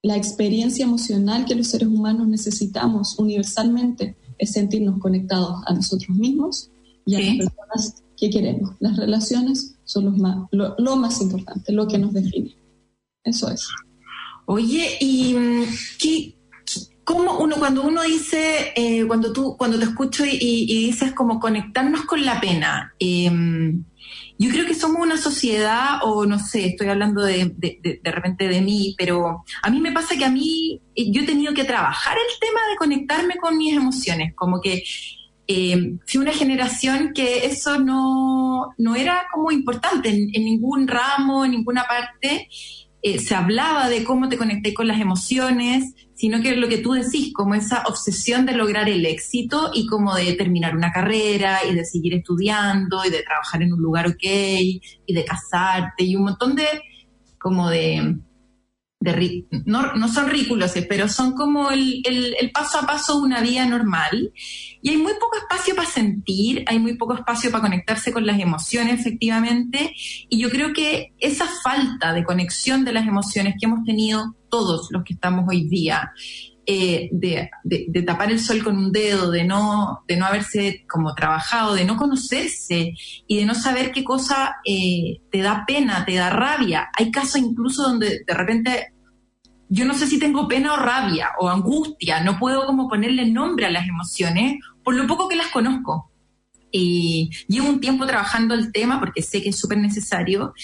la experiencia emocional que los seres humanos necesitamos universalmente es sentirnos conectados a nosotros mismos y a las personas que queremos. Las relaciones son más, lo, más importante, lo que nos define. Eso es.
Oye, ¿y mm, qué, cómo uno, cuando uno dice, eh, cuando tú, cuando te escucho y, dices como conectarnos con la pena, em, yo creo que somos una sociedad, o no sé, estoy hablando de, de, repente de mí, pero a mí me pasa que a mí, eh, yo he tenido que trabajar el tema de conectarme con mis emociones, como que eh, fui una generación que eso no, no era como importante en, ningún ramo, en ninguna parte. Eh, se hablaba de cómo te conecté con las emociones, sino que lo que tú decís, como esa obsesión de lograr el éxito y como de terminar una carrera y de seguir estudiando y de trabajar en un lugar ok y de casarte y un montón de como de no, no, son ridículos, pero son como el, el, paso a paso de una vida normal. Y hay muy poco espacio para sentir, hay muy poco espacio para conectarse con las emociones, efectivamente. Y yo creo que esa falta de conexión de las emociones que hemos tenido todos los que estamos hoy día, eh, de, de, tapar el sol con un dedo, de no, de no haberse como trabajado, de no conocerse y de no saber qué cosa eh, te da pena, te da rabia. Hay casos incluso donde de repente yo no sé si tengo pena o rabia o angustia, no puedo como ponerle nombre a las emociones por lo poco que las conozco. Y llevo un tiempo trabajando el tema porque sé que es súper necesario,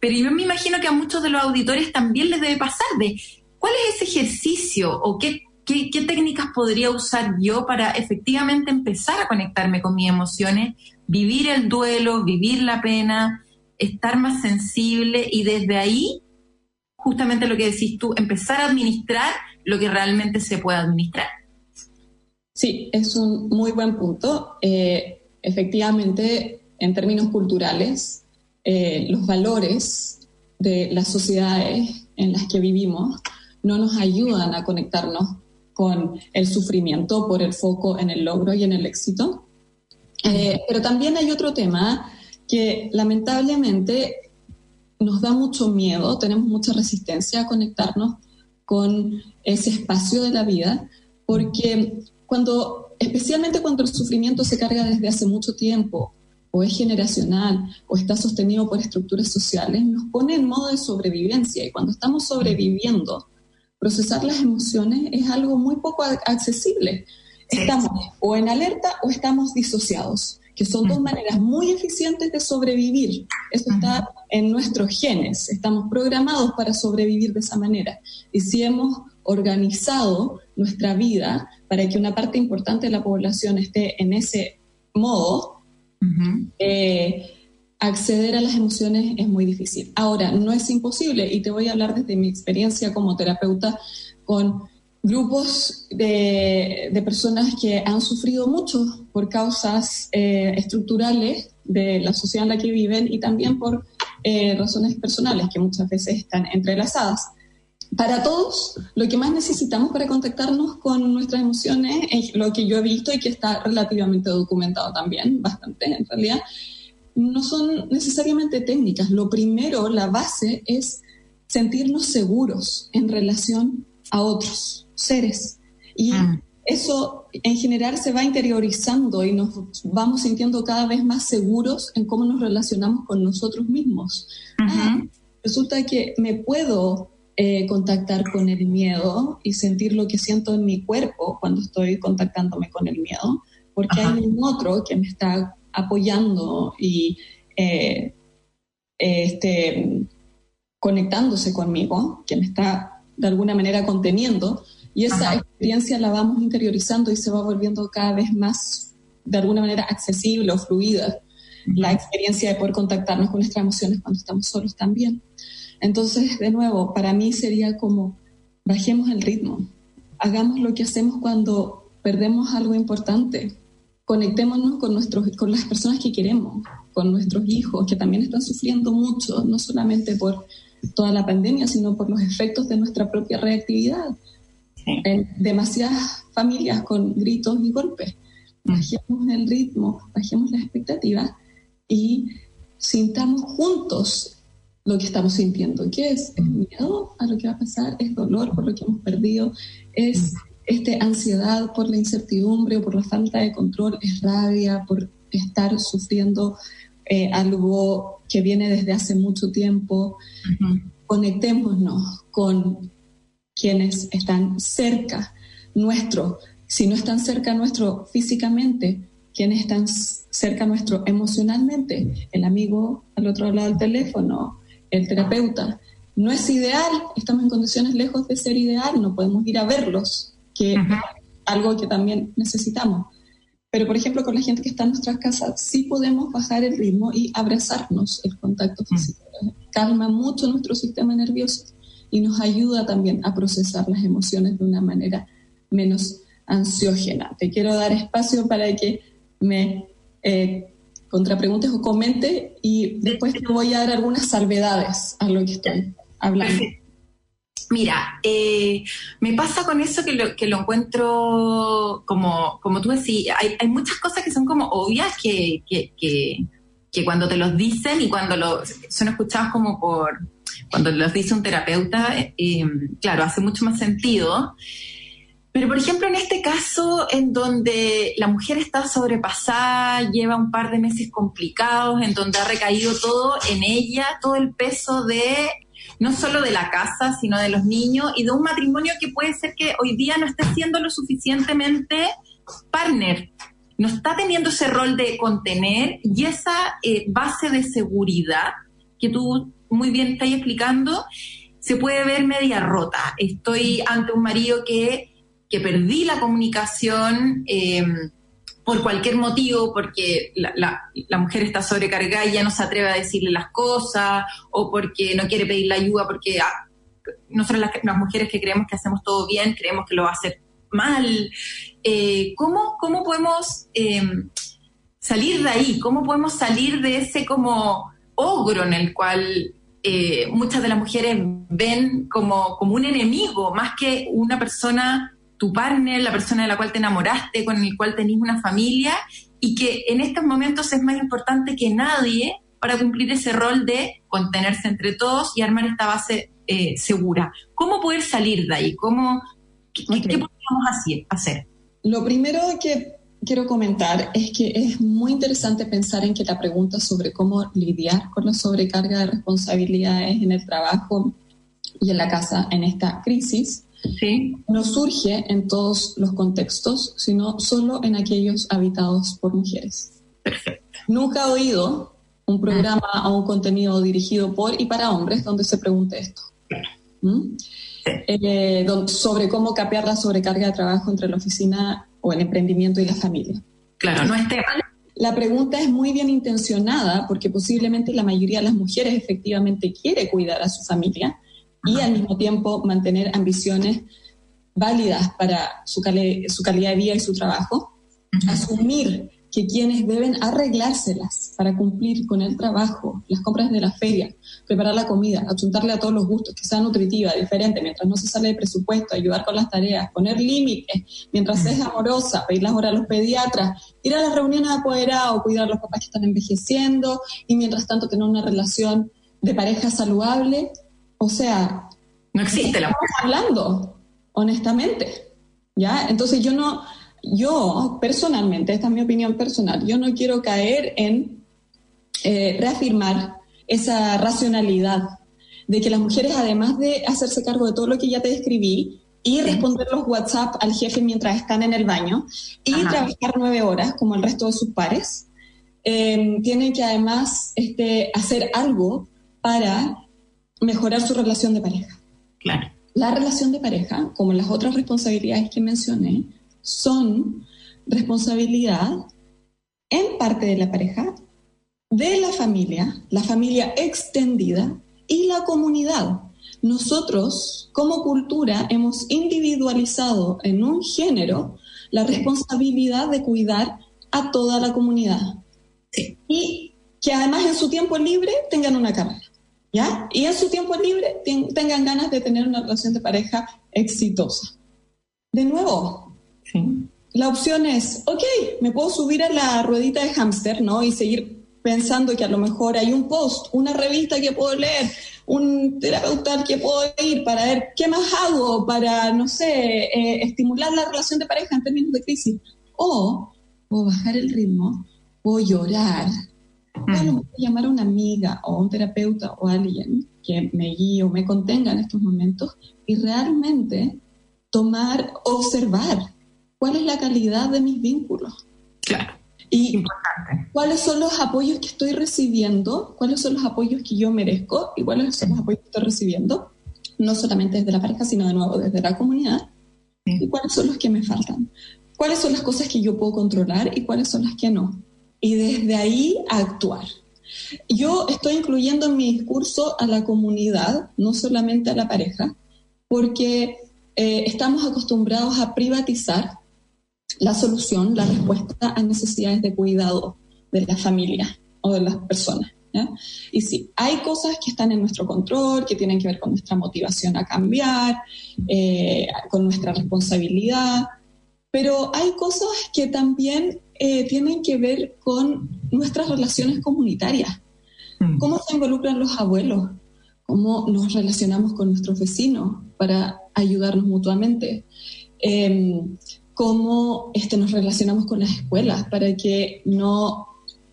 pero yo me imagino que a muchos de los auditores también les debe pasar de cuál es ese ejercicio o qué ¿Qué, técnicas podría usar yo para efectivamente empezar a conectarme con mis emociones, vivir el duelo, vivir la pena, estar más sensible y desde ahí, justamente lo que decís tú, empezar a administrar lo que realmente se puede administrar?
Sí, es un muy buen punto. Eh, efectivamente, en términos culturales, eh, los valores de las sociedades en las que vivimos no nos ayudan a conectarnos con el sufrimiento por el foco en el logro y en el éxito. Eh, pero también hay otro tema que lamentablemente nos da mucho miedo, tenemos mucha resistencia a conectarnos con ese espacio de la vida, porque cuando, especialmente cuando el sufrimiento se carga desde hace mucho tiempo, o es generacional, o está sostenido por estructuras sociales, nos pone en modo de sobrevivencia. Y cuando estamos sobreviviendo, procesar las emociones es algo muy poco accesible. Estamos o en alerta o estamos disociados, que son dos maneras muy eficientes de sobrevivir. Eso está en nuestros genes, estamos programados para sobrevivir de esa manera. Y si hemos organizado nuestra vida para que una parte importante de la población esté en ese modo, acceder a las emociones es muy difícil. Ahora, no es imposible y te voy a hablar desde mi experiencia como terapeuta con grupos de, personas que han sufrido mucho por causas eh, estructurales de la sociedad en la que viven y también por eh, razones personales que muchas veces están entrelazadas. Para todos, lo que más necesitamos para contactarnos con nuestras emociones es lo que yo he visto y que está relativamente documentado también, bastante en realidad, no son necesariamente técnicas. Lo primero, la base, es sentirnos seguros en relación a otros seres. Y mm. eso en general se va interiorizando y nos vamos sintiendo cada vez más seguros en cómo nos relacionamos con nosotros mismos. Ah, resulta que me puedo eh, contactar con el miedo y sentir lo que siento en mi cuerpo cuando estoy contactándome con el miedo, porque hay un otro que me está apoyando y eh, este, conectándose conmigo, que me está de alguna manera conteniendo, y esa experiencia la vamos interiorizando y se va volviendo cada vez más, de alguna manera, accesible o fluida. La experiencia de poder contactarnos con nuestras emociones cuando estamos solos también. Entonces, de nuevo, para mí sería como, bajemos el ritmo, hagamos lo que hacemos cuando perdemos algo importante, conectémonos con, nuestros, con las personas que queremos, con nuestros hijos, que también están sufriendo mucho, no solamente por toda la pandemia, sino por los efectos de nuestra propia reactividad. En demasiadas familias con gritos y golpes. Bajemos el ritmo, bajemos las expectativas y sintamos juntos lo que estamos sintiendo. ¿Qué es? Es miedo a lo que va a pasar, es dolor por lo que hemos perdido, es este, ansiedad por la incertidumbre o por la falta de control, es rabia por estar sufriendo eh, algo que viene desde hace mucho tiempo. Conectémonos con quienes están cerca nuestro, si no están cerca nuestro físicamente, quienes están cerca nuestro emocionalmente, el amigo al otro lado del teléfono, el terapeuta. No es ideal, estamos en condiciones lejos de ser ideal, no podemos ir a verlos, que es algo que también necesitamos. Pero, por ejemplo, con la gente que está en nuestras casas, sí podemos bajar el ritmo y abrazarnos el contacto físico. Calma mucho nuestro sistema nervioso y nos ayuda también a procesar las emociones de una manera menos ansiógena. Te quiero dar espacio para que me eh, contrapreguntes o comente y después te voy a dar algunas salvedades a lo que estoy hablando.
Mira, eh, me pasa con eso que lo, que lo encuentro como, como tú decís, hay, hay muchas cosas que son como obvias que, que, que, cuando te los dicen y cuando lo, son escuchados como por, cuando los dice un terapeuta, eh, claro, hace mucho más sentido. Pero, por ejemplo, en este caso, en donde la mujer está sobrepasada, lleva un par de meses complicados, en donde ha recaído todo en ella, todo el peso de no solo de la casa, sino de los niños y de un matrimonio que puede ser que hoy día no esté siendo lo suficientemente partner, no está teniendo ese rol de contener y esa eh, base de seguridad que tú muy bien estás explicando, se puede ver media rota. Estoy ante un marido que que perdí la comunicación eh, por cualquier motivo, porque la, mujer está sobrecargada y ya no se atreve a decirle las cosas, o porque no quiere pedir la ayuda, porque ah, nosotros las, mujeres que creemos que hacemos todo bien, creemos que lo va a hacer mal. Eh, ¿cómo, ¿Cómo podemos em, salir de ahí? ¿Cómo podemos salir de ese como ogro en el cual eh, muchas de las mujeres ven como, como un enemigo, más que una persona tu partner, la persona de la cual te enamoraste, con el cual tenés una familia, y que en estos momentos es más importante que nadie para cumplir ese rol de contenerse entre todos y armar esta base eh, segura. ¿Cómo poder salir de ahí? ¿Cómo, ¿Qué, podríamos hacer?
Lo primero que quiero comentar es que es muy interesante pensar en que la pregunta sobre cómo lidiar con la sobrecarga de responsabilidades en el trabajo y en la casa en esta crisis no surge en todos los contextos, sino solo en aquellos habitados por mujeres. Nunca he oído un programa o un contenido dirigido por y para hombres donde se pregunte esto. ¿Mm? Eh, sobre cómo capear la sobrecarga de trabajo entre la oficina o el emprendimiento y la familia.
Claro, no es
La pregunta es muy bien intencionada porque posiblemente la mayoría de las mujeres efectivamente quiere cuidar a su familia, y al mismo tiempo mantener ambiciones válidas para su, su calidad de vida y su trabajo, asumir que quienes deben arreglárselas para cumplir con el trabajo, las compras de la feria, preparar la comida, apuntarle a todos los gustos, que sea nutritiva, diferente, mientras no se sale de presupuesto, ayudar con las tareas, poner límites, mientras es amorosa, pedir las horas a los pediatras, ir a las reuniones de apoderados, cuidar a los papás que están envejeciendo y mientras tanto tener una relación de pareja saludable, o sea,
no existe la
estamos hablando. honestamente. ¿Ya? Entonces yo no, yo personalmente, esta es mi opinión personal, yo no quiero caer en eh, reafirmar esa racionalidad de que las mujeres, además de hacerse cargo de todo lo que ya te describí, y responder los WhatsApp al jefe mientras están en el baño, y trabajar nueve horas como el resto de sus pares, eh, tienen que además este, hacer algo para mejorar su relación de pareja.
Claro.
La relación de pareja, como las otras responsabilidades que mencioné, son responsabilidad en parte de la pareja, de la familia, la familia extendida y la comunidad. Nosotros, como cultura, hemos individualizado en un género la responsabilidad de cuidar a toda la comunidad. Y que además en su tiempo libre tengan una carrera. ¿Ya? Y en su tiempo libre tengan ganas de tener una relación de pareja exitosa. De nuevo, la opción es, ok, me puedo subir a la ruedita de hámster, ¿no? Y seguir pensando que a lo mejor hay un post, una revista que puedo leer, un terapeuta que puedo ir para ver qué más hago para, no sé, eh, estimular la relación de pareja en términos de crisis. O puedo bajar el ritmo, puedo llorar, puedo llamar a una amiga o un terapeuta o alguien que me guíe o me contenga en estos momentos y realmente tomar, observar cuál es la calidad de mis vínculos.
Claro.
Y Importante. cuáles son los apoyos que estoy recibiendo, cuáles son los apoyos que yo merezco y cuáles son los apoyos que estoy recibiendo, no solamente desde la pareja, sino de nuevo desde la comunidad, y cuáles son los que me faltan, cuáles son las cosas que yo puedo controlar y cuáles son las que no. Y desde ahí actuar. Yo estoy incluyendo en mi discurso a la comunidad, no solamente a la pareja, porque eh, estamos acostumbrados a privatizar la solución, la respuesta a necesidades de cuidado de la familia o de las personas. Y sí, hay cosas que están en nuestro control, que tienen que ver con nuestra motivación a cambiar, eh, con nuestra responsabilidad, pero hay cosas que también eh, tienen que ver con nuestras relaciones comunitarias. Mm. ¿Cómo se involucran los abuelos? ¿Cómo nos relacionamos con nuestros vecinos para ayudarnos mutuamente? Em, cómo este, nos relacionamos con las escuelas para que no,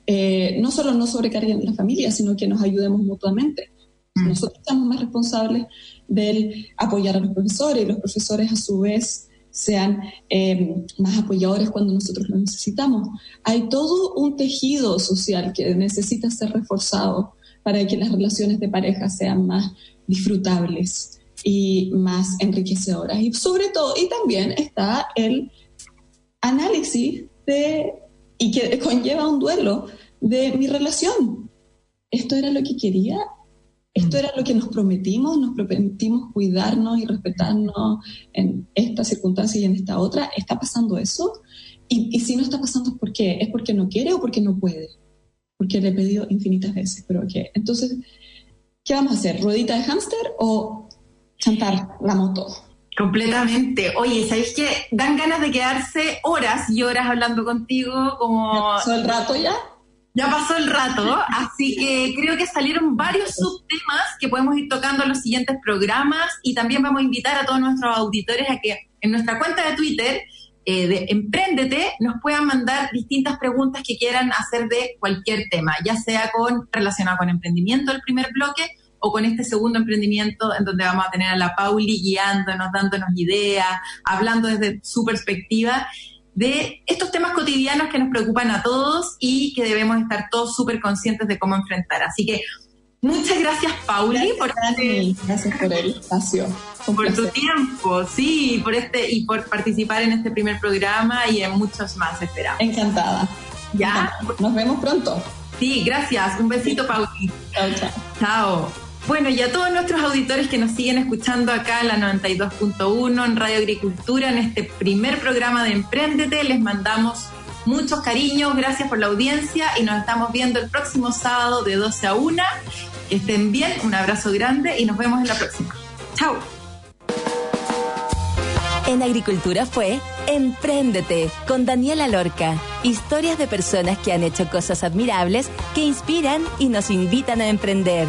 eh, no solo no sobrecarguen la familia, sino que nos ayudemos mutuamente. Mm. Nosotros estamos más responsables del apoyar a los profesores y los profesores a su vez sean eh, más apoyadores cuando nosotros lo necesitamos. Hay todo un tejido social que necesita ser reforzado para que las relaciones de pareja sean más disfrutables y más enriquecedoras. Y sobre todo, y también está el análisis de, y que conlleva un duelo de mi relación. ¿Esto era lo que quería? ¿Esto era lo que nos prometimos? ¿Nos prometimos cuidarnos y respetarnos en esta circunstancia y en esta otra? ¿Está pasando eso? Y, y si no está pasando, ¿por qué? ¿Es porque no quiere o porque no puede? Porque le he pedido infinitas veces, pero ¿qué? Entonces, ¿qué vamos a hacer? ¿Ruedita de hámster o chantar la moto.
Completamente. Oye, ¿sabéis que dan ganas de quedarse horas y horas hablando contigo? Como...
¿Ya pasó el rato ya?
Ya pasó el rato, así que creo que salieron varios subtemas que podemos ir tocando en los siguientes programas y también vamos a invitar a todos nuestros auditores a que en nuestra cuenta de Twitter eh, de Emprendete nos puedan mandar distintas preguntas que quieran hacer de cualquier tema, ya sea con relacionado con emprendimiento el primer bloque o con este segundo emprendimiento en donde vamos a tener a la Pauli guiándonos, dándonos ideas, hablando desde su perspectiva de estos temas cotidianos que nos preocupan a todos y que debemos estar todos súper conscientes de cómo enfrentar. Así que muchas gracias, Pauli,
por, este, gracias por el espacio.
por tu tiempo, sí, por este y por participar en este primer programa y en muchos más, esperamos.
Encantada.
Ya.
Nos vemos pronto.
Sí, gracias. Un besito, Pauli.
Chao, chao.
Chao. Bueno, y a todos nuestros auditores que nos siguen escuchando acá en la 92.1 en Radio Agricultura, en este primer programa de Emprendete, les mandamos muchos cariños, gracias por la audiencia y nos estamos viendo el próximo sábado de 12 a 1. Que estén bien, un abrazo grande y nos vemos en la próxima. Chao.
En Agricultura fue Empréndete con Daniela Lorca. Historias de personas que han hecho cosas admirables que inspiran y nos invitan a emprender.